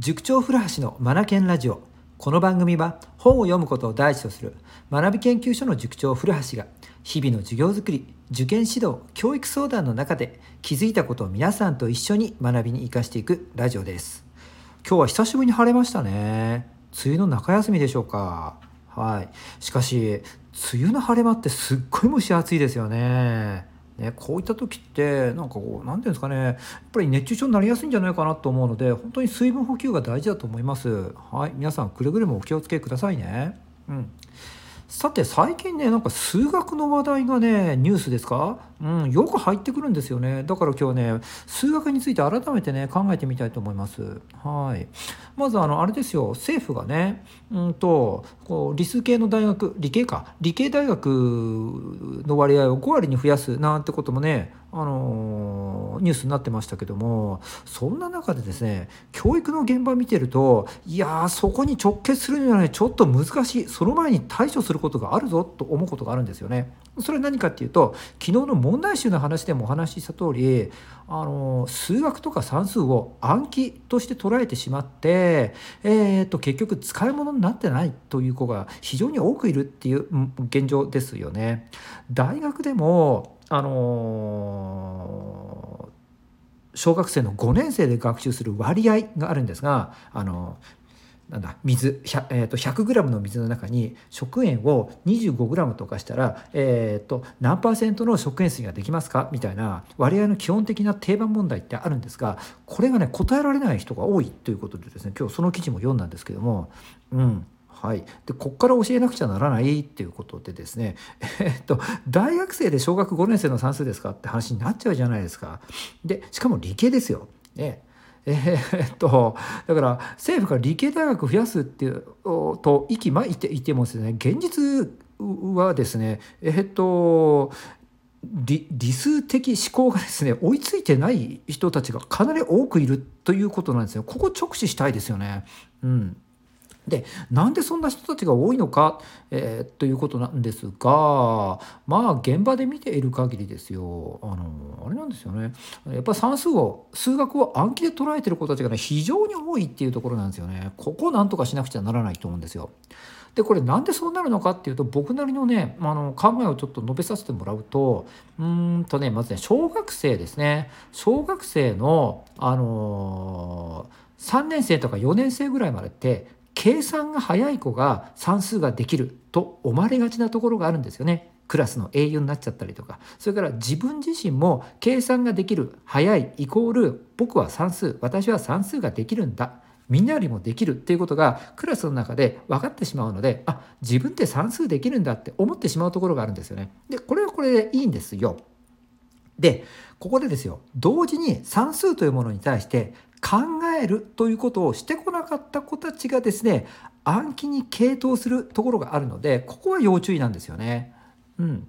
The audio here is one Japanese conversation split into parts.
塾長古橋のマナケンラジオ。この番組は本を読むことを第一とする学び研究所の塾長古橋が日々の授業づくり受験指導教育相談の中で気づいたことを皆さんと一緒に学びに生かしていくラジオです。今日は久しぶりに晴れましたね。梅雨の中休みでしょうか。はい。しかし梅雨の晴れ間ってすっごい蒸し暑いですよね。ね、こういった時ってなんかこう何ていうんですかねやっぱり熱中症になりやすいんじゃないかなと思うので本当に水分補給が大事だと思います。はい、皆さんくれぐれもお気をつけくださいね。うん。さて最近ねなんか数学の話題がねニュースですか、うん、よく入ってくるんですよね。だから今日ね数学について改めてね考えてみたいと思います。はい。まずあのあれですよ。政府がねうんとこう理数系の大学理系か。理系大学の割合を5割に増やすなんてこともねあのニュースになってましたけどもそんな中でですね教育の現場見てるといやそこに直結するにはねちょっと難しい。その前に対処することがあるぞと思うことがあるんですよね。それは何かっていうと昨日の問題集の話でもお話しした通りあの数学とか算数を暗記として捉えてしまって、えーと、結局使い物になってないという子が非常に多くいるっていう現状ですよね。大学でもあの小学生の5年生で学習する割合があるんですがあのなんだ水 100,、えー、と 100g の水の中に食塩を 25g とかしたら、えー、と何パーセントの食塩水ができますか？みたいな割合の基本的な定番問題ってあるんですがこれがね答えられない人が多いということでですね今日その記事も読んだんですけどもうんはい、でこっから教えなくちゃならないっていうことでですね、えー、っと大学生で小学5年生の算数ですか？って話になっちゃうじゃないですか。でしかも理系ですよ。ねえー、っとだから政府が理系大学増やすっていうと息巻いていてもですね現実はですねえー、っと理理数的思考がですね追いついてない人たちがかなり多くいるということなんですよ。ここ直視したいですよね。うんでなんでそんな人たちが多いのか、えー、ということなんですがまあ現場で見ている限りですよ。あのあれなんですよね。やっぱ算数を数学を暗記で捉えてる子たちがね非常に多いっていうところなんですよね。ここをなんとかしなくちゃならないと思うんですよ。でこれなんでそうなるのかっていうと僕なりのねあの考えをちょっと述べさせてもらうとうんとねまずね小学生ですね。小学生のあのー、3年生とか4年生ぐらいまでって計算が早い子が算数ができると思われがちなところがあるんですよね。クラスの英雄になっちゃったりとかそれから自分自身も計算ができる早いイコール僕は算数私は算数ができるんだみんなよりもできるっていうことがクラスの中で分かってしまうのであ自分って算数できるんだって思ってしまうところがあるんですよね。でこれはこれでいいんですよ。でここでですよ同時に算数というものに対して考えるということをしてこなかった子たちがですね暗記に傾倒するところがあるのでここは要注意なんですよね。うん、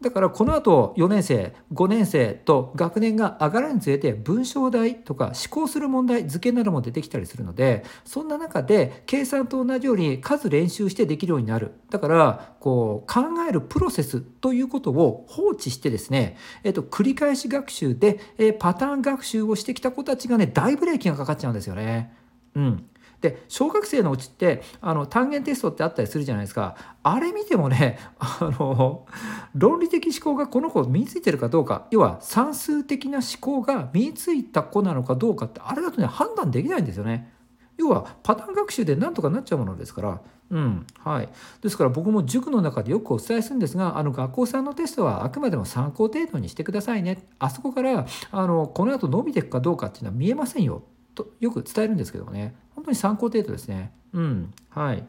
だからこの後4年生5年生と学年が上がるにつれて文章題とか思考する問題図形なども出てきたりするのでそんな中で計算と同じように数練習してできるようになるだからこう考えるプロセスということを放置してですね、えっと、繰り返し学習で、パターン学習をしてきた子たちがね大ブレーキがかかっちゃうんですよね。うんで小学生のうちってあの単元テストってあったりするじゃないですかあれ見てもね あの論理的思考がこの子身についてるかどうか要は算数的な思考が身についた子なのかどうかってあれだとね判断できないんですよね。要はパターン学習でなんとかなっちゃうものですから。うんはい、ですから僕も塾の中でよくお伝えするんですがあの学校さんのテストはあくまでも参考程度にしてくださいねあそこからあのこの後伸びていくかどうかっていうのは見えませんよとよく伝えるんですけどもね。本当に参考程度ですね。うん。はい。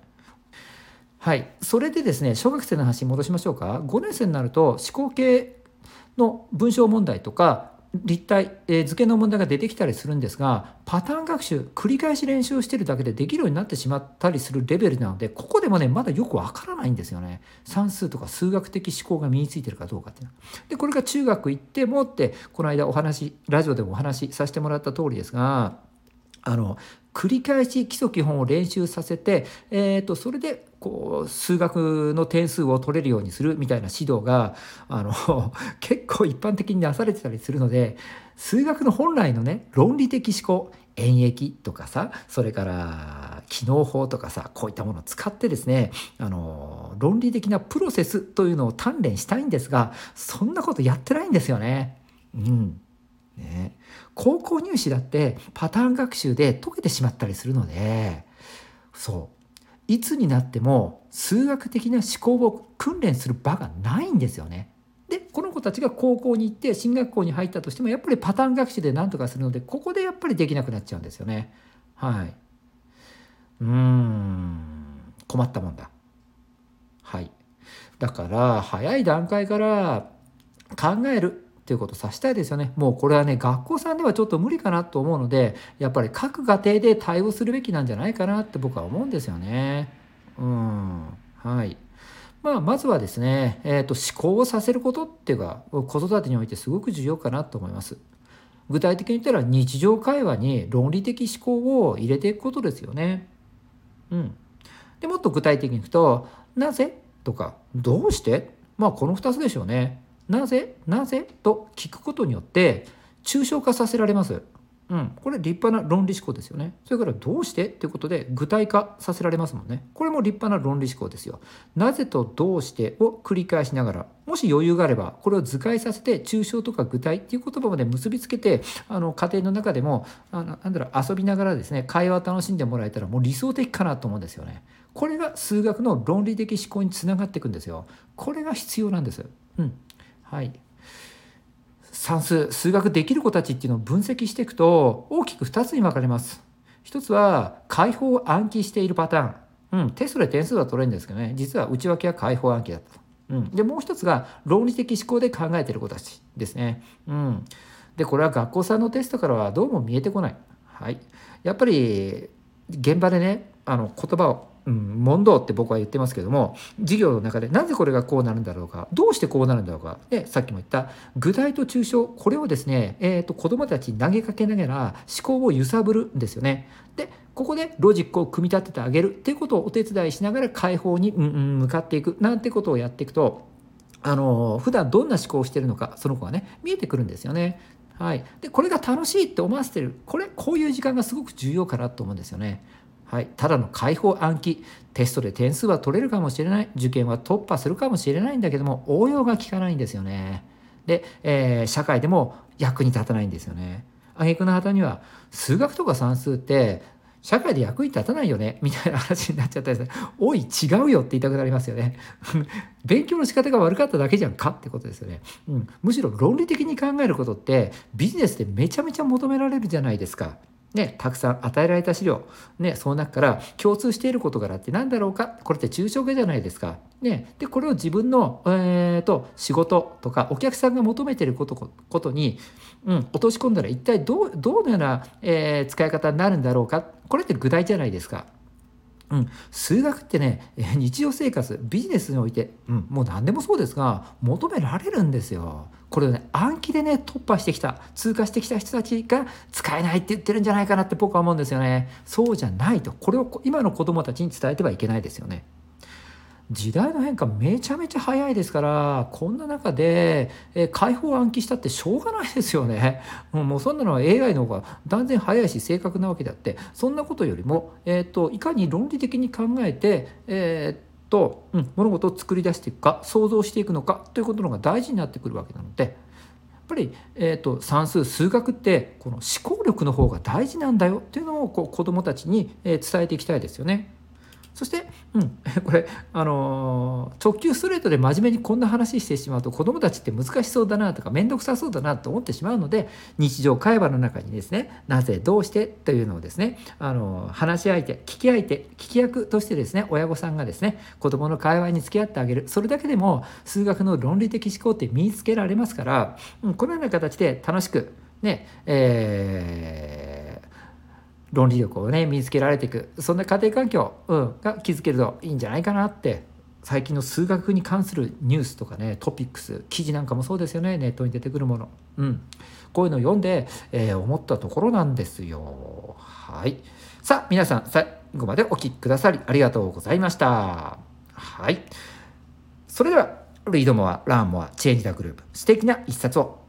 はい。それでですね小学生の話に戻しましょうか。5年生になると思考系の文章問題とか立体、えー、図形の問題が出てきたりするんですがパターン学習繰り返し練習してるだけでできるようになってしまったりするレベルなのでここでもねまだよくわからないんですよね。算数とか数学的思考が身についてるかどうかっていうのは。でこれが中学行ってもってこの間お話ラジオでもお話しさせてもらった通りですがあの繰り返し基礎基本を練習させて、えー、とそれでこう数学の点数を取れるようにするみたいな指導があの 結構一般的になされてたりするので数学の本来のね論理的思考演疫とかさそれから機能法とかさこういったものを使ってですねあの論理的なプロセスというのを鍛錬したいんですがそんなことやってないんですよね。うんね、高校入試だってパターン学習で解けてしまったりするのでそういつになっても数学的な思考を訓練する場がないんですよね。でこの子たちが高校に行って進学校に入ったとしてもやっぱりパターン学習で何とかするのでここでやっぱりできなくなっちゃうんですよね。はい。うーん困ったもんだ。はい。だから早い段階から考えるっていうことをさしたいですよね。もうこれはね学校さんではちょっと無理かなと思うのでやっぱり各家庭で対応するべきなんじゃないかなって僕は思うんですよね。うんはい。まあ、まずはですね、えーと、思考をさせることっていうか子育てにおいてすごく重要かなと思います。具体的に言ったら日常会話に論理的思考を入れていくことですよね。うん、でもっと具体的にいくと「なぜ?」とか「どうして?」まあこの2つでしょうね。なぜなぜと聞くことによって抽象化させられます。うん、これ立派な論理思考ですよね。それからどうしてっていうことで具体化させられますもんね。これも立派な論理思考ですよ。なぜとどうしてを繰り返しながら、もし余裕があれば、これを図解させて抽象とか具体っていう言葉まで結びつけて、あの家庭の中でもあのなんだろう遊びながらですね、会話を楽しんでもらえたらもう理想的かなと思うんですよね。これが数学の論理的思考につながっていくんですよ。これが必要なんです。うん。はい。算数数学できる子たちっていうのを分析していくと大きく2つに分かれます。一つは解放を暗記しているパターン。うん、テストで点数は取れるんですけどね実は内訳は解放暗記だった。うん、でもう一つが論理的思考で考えてる子たちですね。うん、でこれは学校さんのテストからはどうも見えてこない。はい、やっぱり現場でねあの言葉をうん、問答って僕は言ってますけども授業の中でなぜこれがこうなるんだろうかどうしてこうなるんだろうかでさっきも言った具体と抽象これをですね、えーと、子どもたちに投げかけながら思考を揺さぶるんですよね。でここでロジックを組み立ててあげるっていうことをお手伝いしながら解放に、うんうん、向かっていくなんてことをやっていくとあの普段どんな思考をしてるのかその子がね見えてくるんですよね。はい、でこれが楽しいって思わせてるこれこういう時間がすごく重要かなと思うんですよね。はい、ただの解放暗記テストで点数は取れるかもしれない受験は突破するかもしれないんだけども応用が効かないんですよね。で、えー、社会でも役に立たないんですよね。挙句の果には数学とか算数って社会で役に立たないよねみたいな話になっちゃったりする。おい違うよって言いたくなりますよね。勉強の仕方が悪かっただけじゃんかってことですよね、うん。むしろ論理的に考えることってビジネスでめちゃめちゃ求められるじゃないですか。ね、たくさん与えられた資料、ね、その中から共通している事柄って何だろうか？これって抽象化じゃないですか。ね、でこれを自分の、えーと、仕事とかお客さんが求めていることことに、うん、落とし込んだら一体どうどのような、えー、使い方になるんだろうか？これって具体じゃないですか。うん、数学ってね日常生活ビジネスにおいて、うん、もう何でもそうですが求められるんですよ。これをね暗記でね突破してきた通過してきた人たちが使えないって言ってるんじゃないかなって僕は思うんですよね。そうじゃないとこれを今の子どもたちに伝えてはいけないですよね。時代の変化めちゃめちゃ早いですからこんな中で、え、解放暗記したってしょうがないですよね。もうそんなのは AI の方が断然早いし正確なわけであってそんなことよりも、えーと、いかに論理的に考えて、えーと、うん、物事を作り出していくか想像していくのかということの方が大事になってくるわけなのでやっぱり、えーと、算数数学ってこの思考力の方が大事なんだよというのをこう子どもたちに、伝えていきたいですよね。そして、うん、これ、あのー、直球ストレートで真面目にこんな話してしまうと子どもたちって難しそうだなとか面倒くさそうだなと思ってしまうので日常会話の中にですねなぜどうしてというのをですね、あのー、話し相手聞き相手聞き役としてですね親御さんがですね子どもの会話に付き合ってあげる。それだけでも数学の論理的思考って身につけられますから、うん、このような形で楽しくねえー論理力をね身につけられていく。そんな家庭環境、うん、が築けるといいんじゃないかなって。最近の数学に関するニュースとかねトピックス記事なんかもそうですよね。ネットに出てくるもの、うん、こういうのを読んで、えー、思ったところなんですよ。はい。さあ皆さん最後までお聴きくださりありがとうございました。はい。それではリードモアラーンモアチェンジダグループ素敵な一冊を